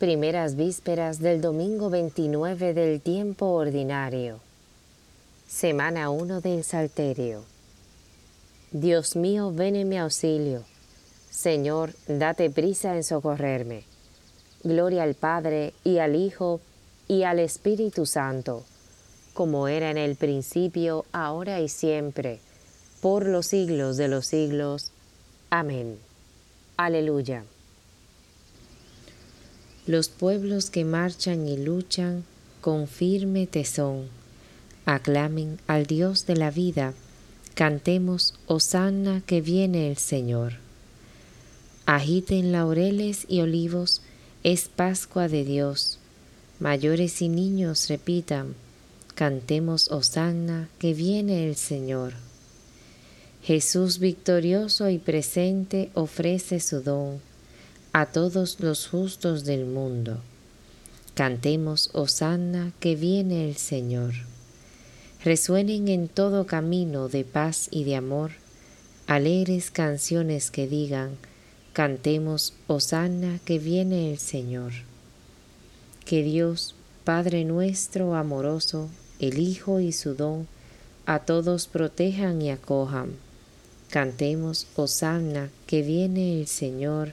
Primeras vísperas del domingo 29 del tiempo ordinario. Semana 1 del Salterio. Dios mío, ven en mi auxilio. Señor, date prisa en socorrerme. Gloria al Padre y al Hijo y al Espíritu Santo, como era en el principio, ahora y siempre, por los siglos de los siglos. Amén. Aleluya. Los pueblos que marchan y luchan con firme tesón, aclamen al Dios de la vida, cantemos Hosanna que viene el Señor. Agiten laureles y olivos, es Pascua de Dios. Mayores y niños repitan, cantemos Hosanna que viene el Señor. Jesús victorioso y presente ofrece su don a todos los justos del mundo. Cantemos Hosanna que viene el Señor. Resuenen en todo camino de paz y de amor alegres canciones que digan, cantemos Hosanna que viene el Señor. Que Dios, Padre nuestro amoroso, el Hijo y su don, a todos protejan y acojan. Cantemos Hosanna que viene el Señor.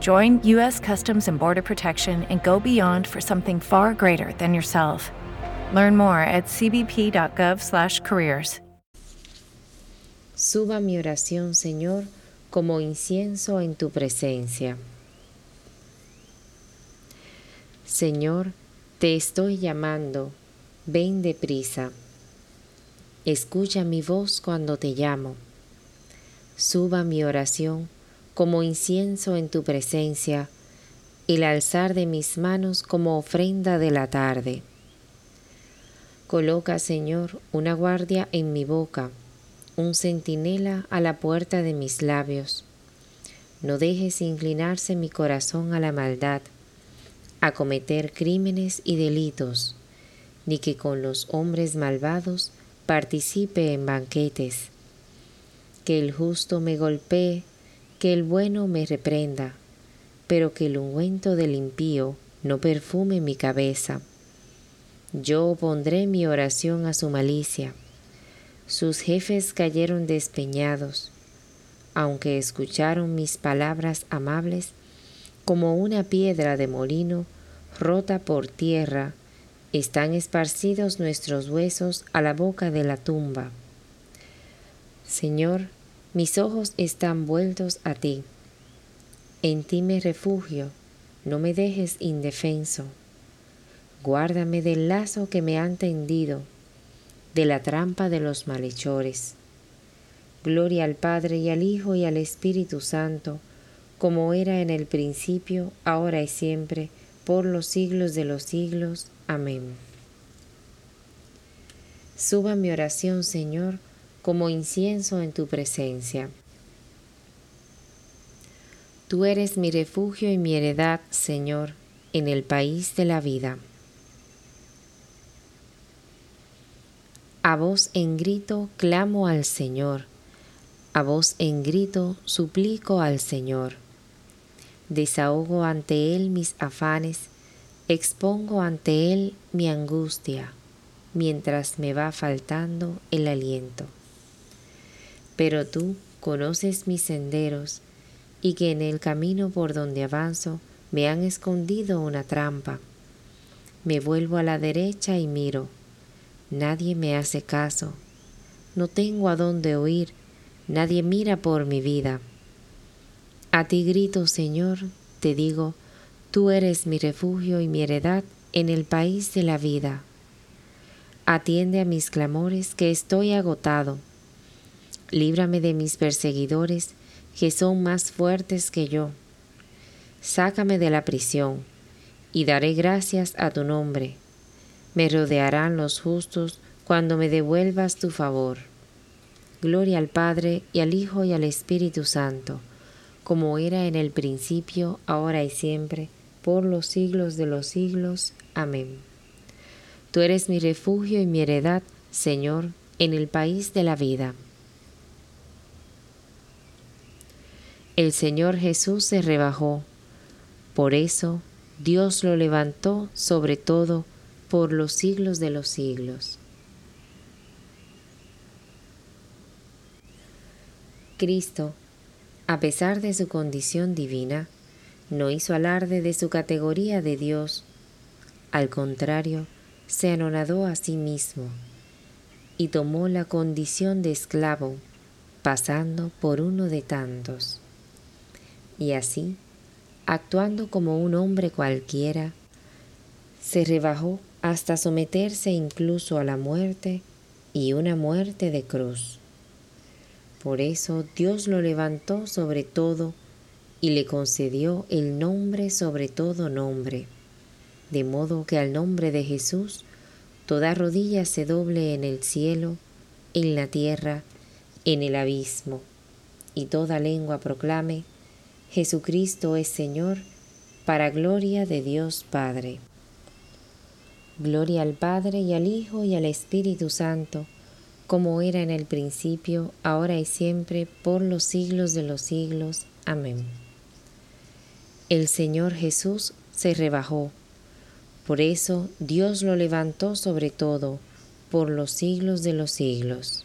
Join U.S. Customs and Border Protection and go beyond for something far greater than yourself. Learn more at cbp.gov/careers. Suba mi oración, Señor, como incienso en tu presencia. Señor, te estoy llamando, ven deprisa. Escucha mi voz cuando te llamo. Suba mi oración como incienso en tu presencia, el alzar de mis manos como ofrenda de la tarde. Coloca, Señor, una guardia en mi boca, un centinela a la puerta de mis labios. No dejes inclinarse mi corazón a la maldad, a cometer crímenes y delitos, ni que con los hombres malvados participe en banquetes. Que el justo me golpee, que el bueno me reprenda, pero que el ungüento del impío no perfume mi cabeza. Yo pondré mi oración a su malicia Sus jefes cayeron despeñados, aunque escucharon mis palabras amables, como una piedra de molino rota por tierra, están esparcidos nuestros huesos a la boca de la tumba. Señor, mis ojos están vueltos a ti. En ti me refugio, no me dejes indefenso. Guárdame del lazo que me han tendido, de la trampa de los malhechores. Gloria al Padre y al Hijo y al Espíritu Santo, como era en el principio, ahora y siempre, por los siglos de los siglos. Amén. Suba mi oración, Señor, como incienso en tu presencia. Tú eres mi refugio y mi heredad, Señor, en el país de la vida. A voz en grito clamo al Señor, a voz en grito suplico al Señor. Desahogo ante Él mis afanes, expongo ante Él mi angustia, mientras me va faltando el aliento. Pero tú conoces mis senderos, y que en el camino por donde avanzo me han escondido una trampa. Me vuelvo a la derecha y miro. Nadie me hace caso. No tengo a dónde oír. Nadie mira por mi vida. A ti grito, Señor, te digo, tú eres mi refugio y mi heredad en el país de la vida. Atiende a mis clamores, que estoy agotado. Líbrame de mis perseguidores, que son más fuertes que yo. Sácame de la prisión, y daré gracias a tu nombre. Me rodearán los justos cuando me devuelvas tu favor. Gloria al Padre y al Hijo y al Espíritu Santo, como era en el principio, ahora y siempre, por los siglos de los siglos. Amén. Tú eres mi refugio y mi heredad, Señor, en el país de la vida. El Señor Jesús se rebajó. Por eso Dios lo levantó sobre todo por los siglos de los siglos. Cristo, a pesar de su condición divina, no hizo alarde de su categoría de Dios. Al contrario, se anonadó a sí mismo y tomó la condición de esclavo, pasando por uno de tantos y así, actuando como un hombre cualquiera, se rebajó hasta someterse incluso a la muerte y una muerte de cruz. Por eso Dios lo levantó sobre todo y le concedió el nombre sobre todo nombre, de modo que al nombre de Jesús toda rodilla se doble en el cielo, en la tierra, en el abismo, y toda lengua proclame Jesucristo es Señor, para gloria de Dios Padre. Gloria al Padre y al Hijo y al Espíritu Santo, como era en el principio, ahora y siempre, por los siglos de los siglos. Amén. El Señor Jesús se rebajó, por eso Dios lo levantó sobre todo, por los siglos de los siglos.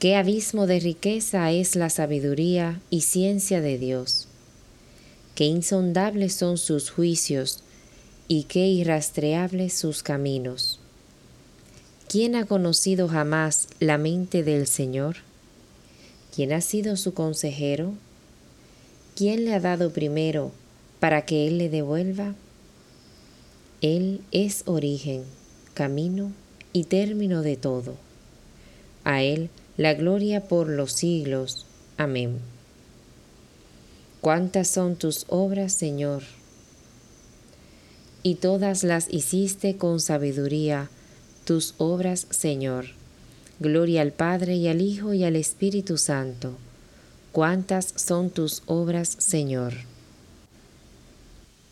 Qué abismo de riqueza es la sabiduría y ciencia de Dios. Qué insondables son sus juicios y qué irrastreables sus caminos. ¿Quién ha conocido jamás la mente del Señor? ¿Quién ha sido su consejero? ¿Quién le ha dado primero para que Él le devuelva? Él es origen, camino y término de todo. A Él la gloria por los siglos. Amén. Cuántas son tus obras, Señor, y todas las hiciste con sabiduría tus obras, Señor. Gloria al Padre y al Hijo y al Espíritu Santo. Cuántas son tus obras, Señor.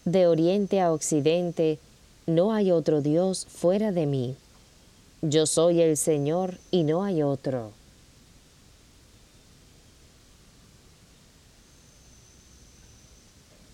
De oriente a occidente, no hay otro Dios fuera de mí. Yo soy el Señor y no hay otro.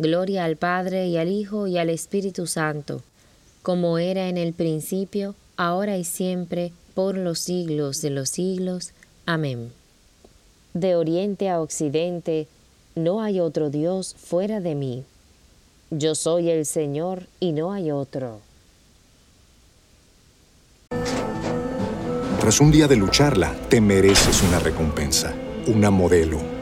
Gloria al Padre y al Hijo y al Espíritu Santo, como era en el principio, ahora y siempre, por los siglos de los siglos. Amén. De oriente a occidente, no hay otro Dios fuera de mí. Yo soy el Señor y no hay otro. Tras un día de lucharla, te mereces una recompensa, una modelo,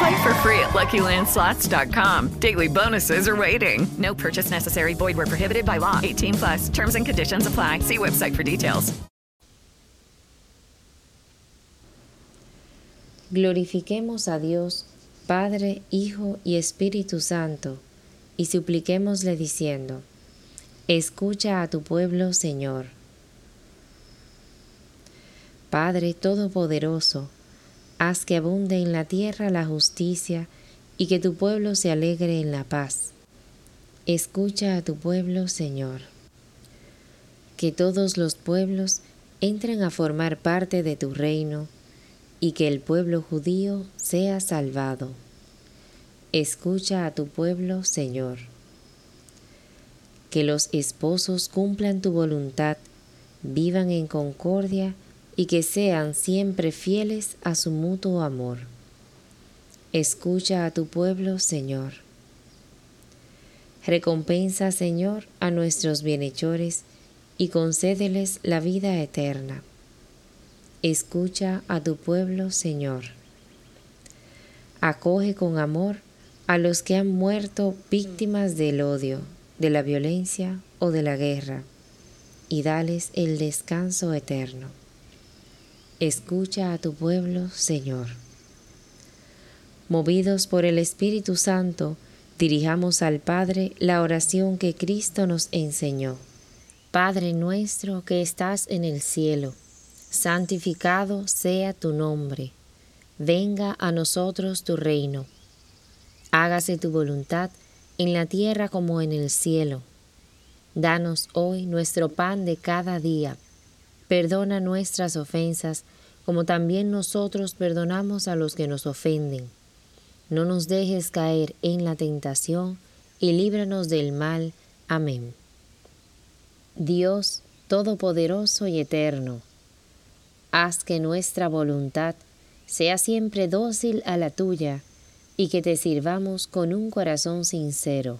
Play for free at LuckyLandSlots.com. Daily bonuses are waiting. No purchase necessary. Void where prohibited by law. 18 plus. Terms and conditions apply. See website for details. Glorifiquemos a Dios, Padre, Hijo y Espíritu Santo, y supliquémosle diciendo, Escucha a tu pueblo, Señor. Padre Todopoderoso, haz que abunde en la tierra la justicia y que tu pueblo se alegre en la paz. Escucha a tu pueblo, Señor. Que todos los pueblos entren a formar parte de tu reino y que el pueblo judío sea salvado. Escucha a tu pueblo, Señor. Que los esposos cumplan tu voluntad, vivan en concordia y que sean siempre fieles a su mutuo amor. Escucha a tu pueblo, Señor. Recompensa, Señor, a nuestros bienhechores y concédeles la vida eterna. Escucha a tu pueblo, Señor. Acoge con amor a los que han muerto víctimas del odio, de la violencia o de la guerra, y dales el descanso eterno. Escucha a tu pueblo, Señor. Movidos por el Espíritu Santo, dirijamos al Padre la oración que Cristo nos enseñó. Padre nuestro que estás en el cielo, santificado sea tu nombre, venga a nosotros tu reino, hágase tu voluntad en la tierra como en el cielo. Danos hoy nuestro pan de cada día, perdona nuestras ofensas como también nosotros perdonamos a los que nos ofenden no nos dejes caer en la tentación y líbranos del mal. Amén. Dios Todopoderoso y Eterno, haz que nuestra voluntad sea siempre dócil a la tuya y que te sirvamos con un corazón sincero.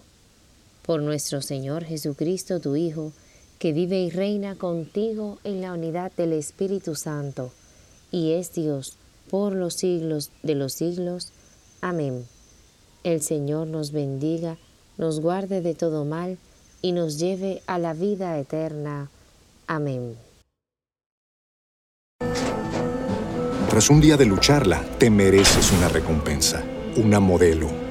Por nuestro Señor Jesucristo, tu Hijo, que vive y reina contigo en la unidad del Espíritu Santo, y es Dios por los siglos de los siglos. Amén. El Señor nos bendiga, nos guarde de todo mal y nos lleve a la vida eterna. Amén. Tras un día de lucharla, te mereces una recompensa, una modelo,